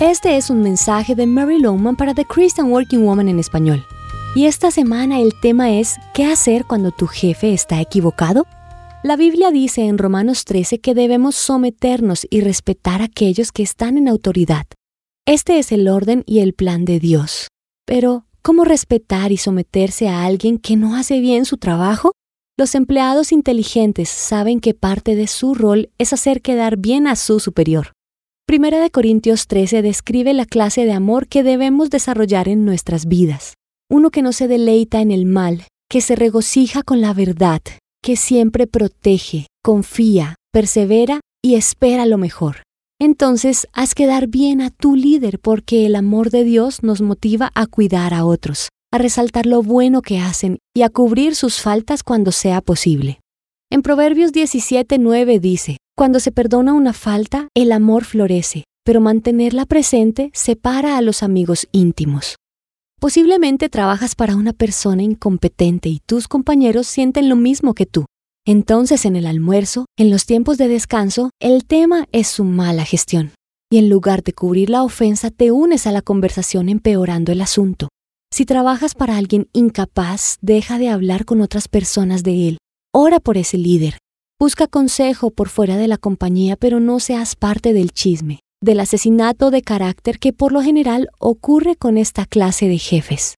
Este es un mensaje de Mary Lowman para The Christian Working Woman en español. Y esta semana el tema es ¿qué hacer cuando tu jefe está equivocado? La Biblia dice en Romanos 13 que debemos someternos y respetar a aquellos que están en autoridad. Este es el orden y el plan de Dios. Pero, ¿cómo respetar y someterse a alguien que no hace bien su trabajo? Los empleados inteligentes saben que parte de su rol es hacer quedar bien a su superior. Primera de Corintios 13 describe la clase de amor que debemos desarrollar en nuestras vidas. Uno que no se deleita en el mal, que se regocija con la verdad, que siempre protege, confía, persevera y espera lo mejor. Entonces, haz quedar bien a tu líder porque el amor de Dios nos motiva a cuidar a otros, a resaltar lo bueno que hacen y a cubrir sus faltas cuando sea posible. En Proverbios 17:9 dice, Cuando se perdona una falta, el amor florece, pero mantenerla presente separa a los amigos íntimos. Posiblemente trabajas para una persona incompetente y tus compañeros sienten lo mismo que tú. Entonces en el almuerzo, en los tiempos de descanso, el tema es su mala gestión. Y en lugar de cubrir la ofensa, te unes a la conversación empeorando el asunto. Si trabajas para alguien incapaz, deja de hablar con otras personas de él Ora por ese líder. Busca consejo por fuera de la compañía, pero no seas parte del chisme, del asesinato de carácter que por lo general ocurre con esta clase de jefes.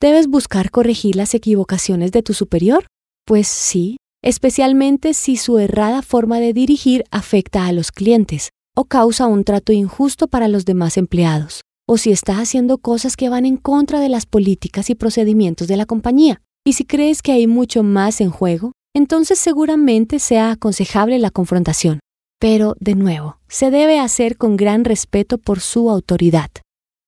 ¿Debes buscar corregir las equivocaciones de tu superior? Pues sí, especialmente si su errada forma de dirigir afecta a los clientes o causa un trato injusto para los demás empleados, o si está haciendo cosas que van en contra de las políticas y procedimientos de la compañía. Y si crees que hay mucho más en juego, entonces seguramente sea aconsejable la confrontación. Pero, de nuevo, se debe hacer con gran respeto por su autoridad.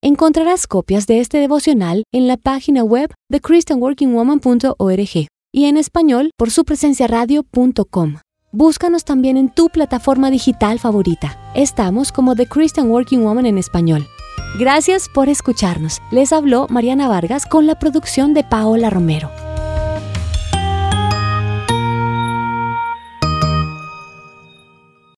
Encontrarás copias de este devocional en la página web de christianworkingwoman.org y en español por su presencia radio.com. Búscanos también en tu plataforma digital favorita. Estamos como The Christian Working Woman en español. Gracias por escucharnos. Les habló Mariana Vargas con la producción de Paola Romero.